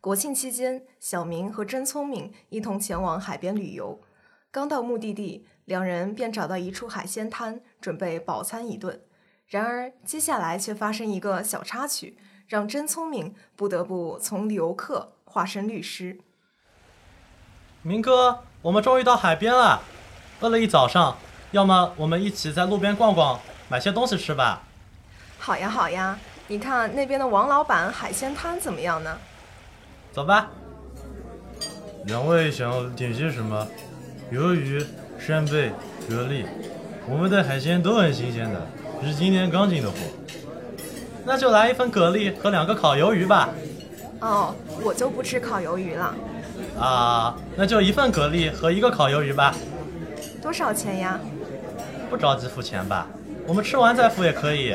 国庆期间，小明和真聪明一同前往海边旅游。刚到目的地，两人便找到一处海鲜摊，准备饱餐一顿。然而，接下来却发生一个小插曲，让真聪明不得不从游客化身律师。明哥，我们终于到海边了，饿了一早上，要么我们一起在路边逛逛，买些东西吃吧。好呀，好呀，你看那边的王老板海鲜摊怎么样呢？走吧。两位想要点些什么？鱿鱼、扇贝、蛤蜊，我们的海鲜都很新鲜的，是今天刚进的货。那就来一份蛤蜊和两个烤鱿鱼吧。哦，我就不吃烤鱿鱼了。啊，那就一份蛤蜊和一个烤鱿鱼吧。多少钱呀？不着急付钱吧，我们吃完再付也可以。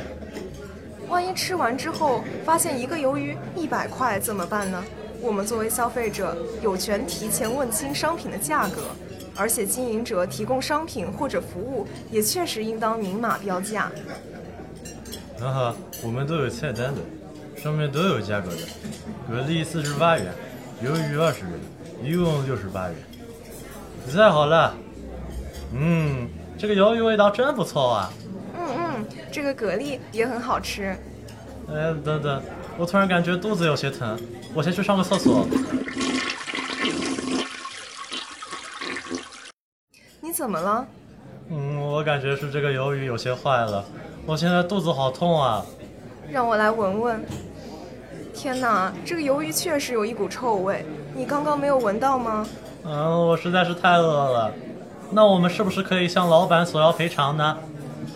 万一吃完之后发现一个鱿鱼一百块怎么办呢？我们作为消费者有权提前问清商品的价格，而且经营者提供商品或者服务也确实应当明码标价。很好，我们都有菜单的，上面都有价格的。蛤蜊四十八元，鱿鱼二十元，一共六十八元。太好了，嗯，这个鱿鱼味道真不错啊。嗯嗯，这个蛤蜊也很好吃。哎，等等，我突然感觉肚子有些疼。我先去上个厕所。你怎么了？嗯，我感觉是这个鱿鱼有些坏了，我现在肚子好痛啊。让我来闻闻。天哪，这个鱿鱼确实有一股臭味，你刚刚没有闻到吗？嗯，我实在是太饿了。那我们是不是可以向老板索要赔偿呢？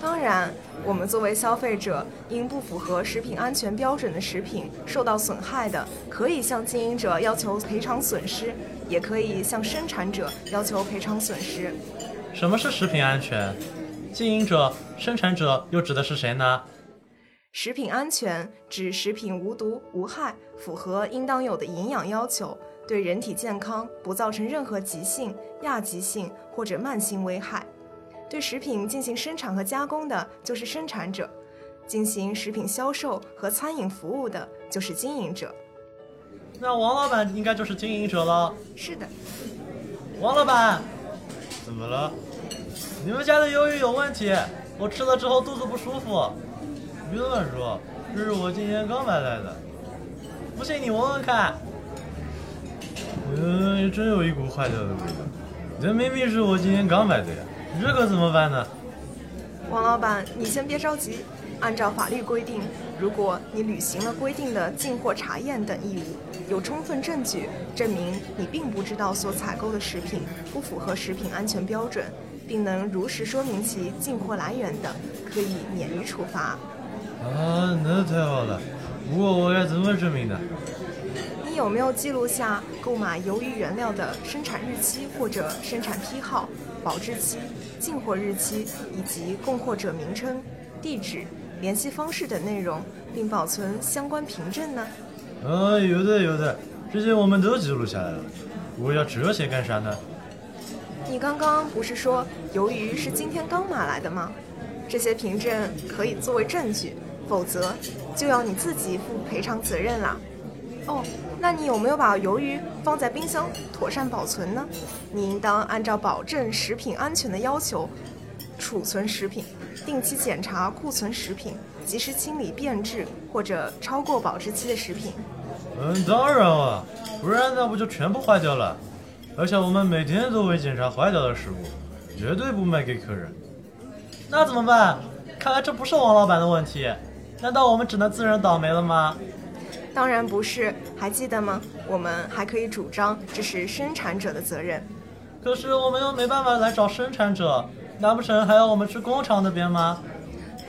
当然。我们作为消费者，因不符合食品安全标准的食品受到损害的，可以向经营者要求赔偿损失，也可以向生产者要求赔偿损失。什么是食品安全？经营者、生产者又指的是谁呢？食品安全指食品无毒无害，符合应当有的营养要求，对人体健康不造成任何急性、亚急性或者慢性危害。对食品进行生产和加工的就是生产者，进行食品销售和餐饮服务的就是经营者。那王老板应该就是经营者了。是的，王老板，怎么了？你们家的鱿鱼有问题，我吃了之后肚子不舒服。别乱说，这是我今天刚买来的。不信你闻闻看。嗯，真有一股坏掉的味道。这明明是我今天刚买的呀。这可怎么办呢？王老板，你先别着急。按照法律规定，如果你履行了规定的进货查验等义务，有充分证据证明你并不知道所采购的食品不符合食品安全标准，并能如实说明其进货来源的，可以免于处罚。啊，那太好了。不过我该怎么证明呢？你有没有记录下购买鱿鱼原料的生产日期或者生产批号？保质期、进货日期以及供货者名称、地址、联系方式等内容，并保存相关凭证呢？啊，有的有的，这些我们都记录下来了。我要这些干啥呢？你刚刚不是说鱿鱼是今天刚买来的吗？这些凭证可以作为证据，否则就要你自己负赔偿责任啦。哦。那你有没有把鱿鱼放在冰箱妥善保存呢？你应当按照保证食品安全的要求储存食品，定期检查库存食品，及时清理变质或者超过保质期的食品。嗯，当然了，不然那不就全部坏掉了？而且我们每天都会检查坏掉的食物，绝对不卖给客人。那怎么办？看来这不是王老板的问题，难道我们只能自认倒霉了吗？当然不是，还记得吗？我们还可以主张这是生产者的责任。可是我们又没办法来找生产者，难不成还要我们去工厂那边吗？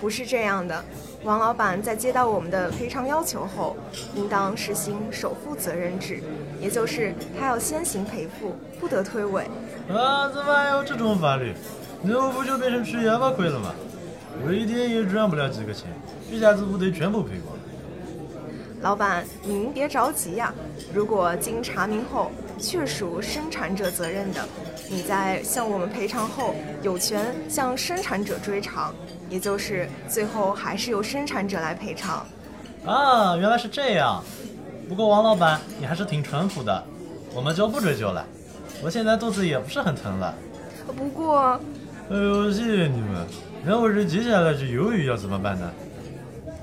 不是这样的，王老板在接到我们的赔偿要求后，应当实行首负责任制，也就是他要先行赔付，不得推诿。啊，怎么还有这种法律？那我不就变成吃哑巴亏了吗？我一天也赚不了几个钱，一下子不得全部赔光？老板，您别着急呀。如果经查明后确属生产者责任的，你在向我们赔偿后，有权向生产者追偿，也就是最后还是由生产者来赔偿。啊，原来是这样。不过王老板，你还是挺淳朴的，我们就不追究了。我现在肚子也不是很疼了。不过，哎呦，谢谢你们。那我这接下来这鱿鱼要怎么办呢？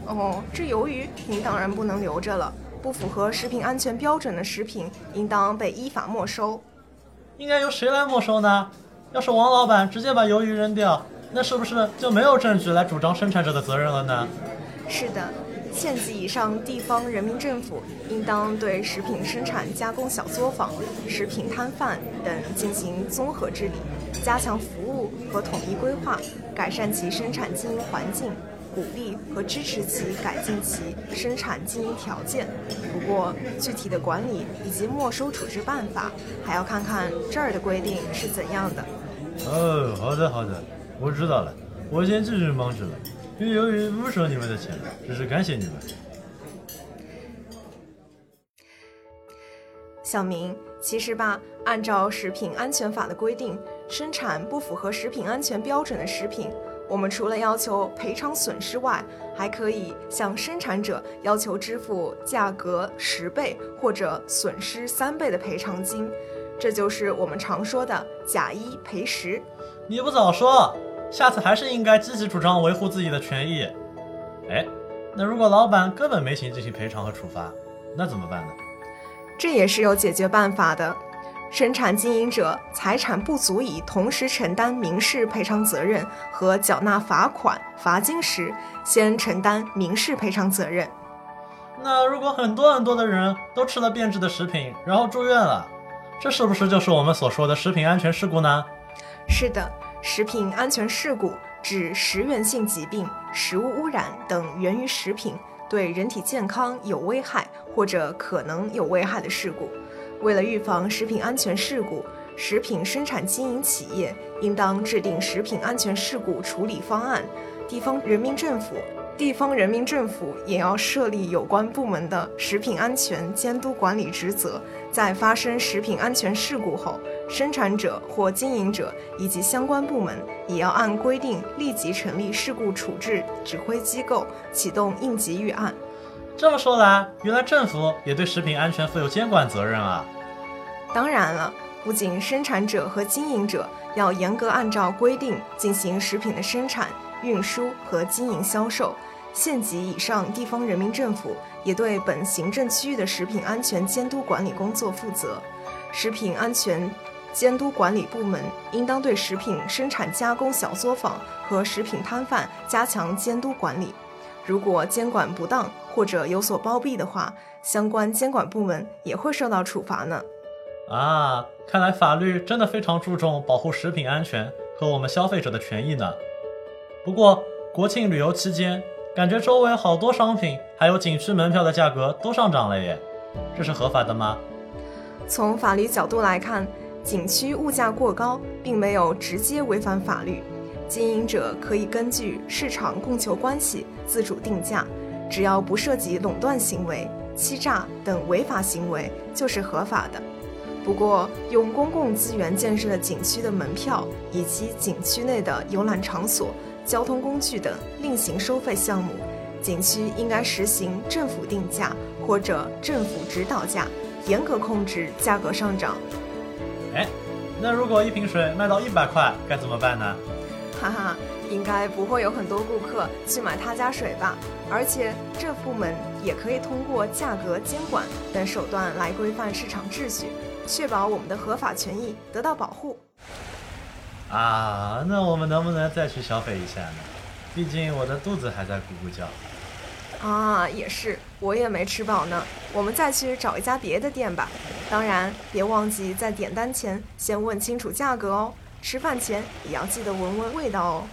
哦，这鱿鱼您当然不能留着了，不符合食品安全标准的食品应当被依法没收。应该由谁来没收呢？要是王老板直接把鱿鱼扔掉，那是不是就没有证据来主张生产者的责任了呢？是的。县级以上地方人民政府应当对食品生产加工小作坊、食品摊贩等进行综合治理，加强服务和统一规划，改善其生产经营环境，鼓励和支持其改进其生产经营条件。不过，具体的管理以及没收处置办法，还要看看这儿的规定是怎样的。哦，好的好的，我知道了，我先继续忙去了。因为由于不收你们的钱，只是感谢你们。小明，其实吧，按照食品安全法的规定，生产不符合食品安全标准的食品，我们除了要求赔偿损失外，还可以向生产者要求支付价格十倍或者损失三倍的赔偿金。这就是我们常说的“假一赔十”。你不早说！下次还是应该积极主张维护自己的权益。哎，那如果老板根本没钱进行赔偿和处罚，那怎么办呢？这也是有解决办法的。生产经营者财产不足以同时承担民事赔偿责任和缴纳罚款、罚金时，先承担民事赔偿责任。那如果很多很多的人都吃了变质的食品，然后住院了，这是不是就是我们所说的食品安全事故呢？是的。食品安全事故指食源性疾病、食物污染等源于食品对人体健康有危害或者可能有危害的事故。为了预防食品安全事故，食品生产经营企业应当制定食品安全事故处理方案。地方人民政府。地方人民政府也要设立有关部门的食品安全监督管理职责，在发生食品安全事故后，生产者或经营者以及相关部门也要按规定立即成立事故处置指挥机构，启动应急预案。这么说来，原来政府也对食品安全负有监管责任啊！当然了，不仅生产者和经营者要严格按照规定进行食品的生产。运输和经营销售，县级以上地方人民政府也对本行政区域的食品安全监督管理工作负责。食品安全监督管理部门应当对食品生产加工小作坊和食品摊贩加强监督管理。如果监管不当或者有所包庇的话，相关监管部门也会受到处罚呢。啊，看来法律真的非常注重保护食品安全和我们消费者的权益呢。不过国庆旅游期间，感觉周围好多商品还有景区门票的价格都上涨了耶，这是合法的吗？从法律角度来看，景区物价过高并没有直接违反法律，经营者可以根据市场供求关系自主定价，只要不涉及垄断行为、欺诈等违法行为，就是合法的。不过，用公共资源建设的景区的门票以及景区内的游览场所。交通工具等另行收费项目，景区应该实行政府定价或者政府指导价，严格控制价格上涨。哎，那如果一瓶水卖到一百块，该怎么办呢？哈哈，应该不会有很多顾客去买他家水吧？而且这部门也可以通过价格监管等手段来规范市场秩序，确保我们的合法权益得到保护。啊，那我们能不能再去消费一下呢？毕竟我的肚子还在咕咕叫。啊，也是，我也没吃饱呢。我们再去找一家别的店吧。当然，别忘记在点单前先问清楚价格哦。吃饭前也要记得闻闻味道哦。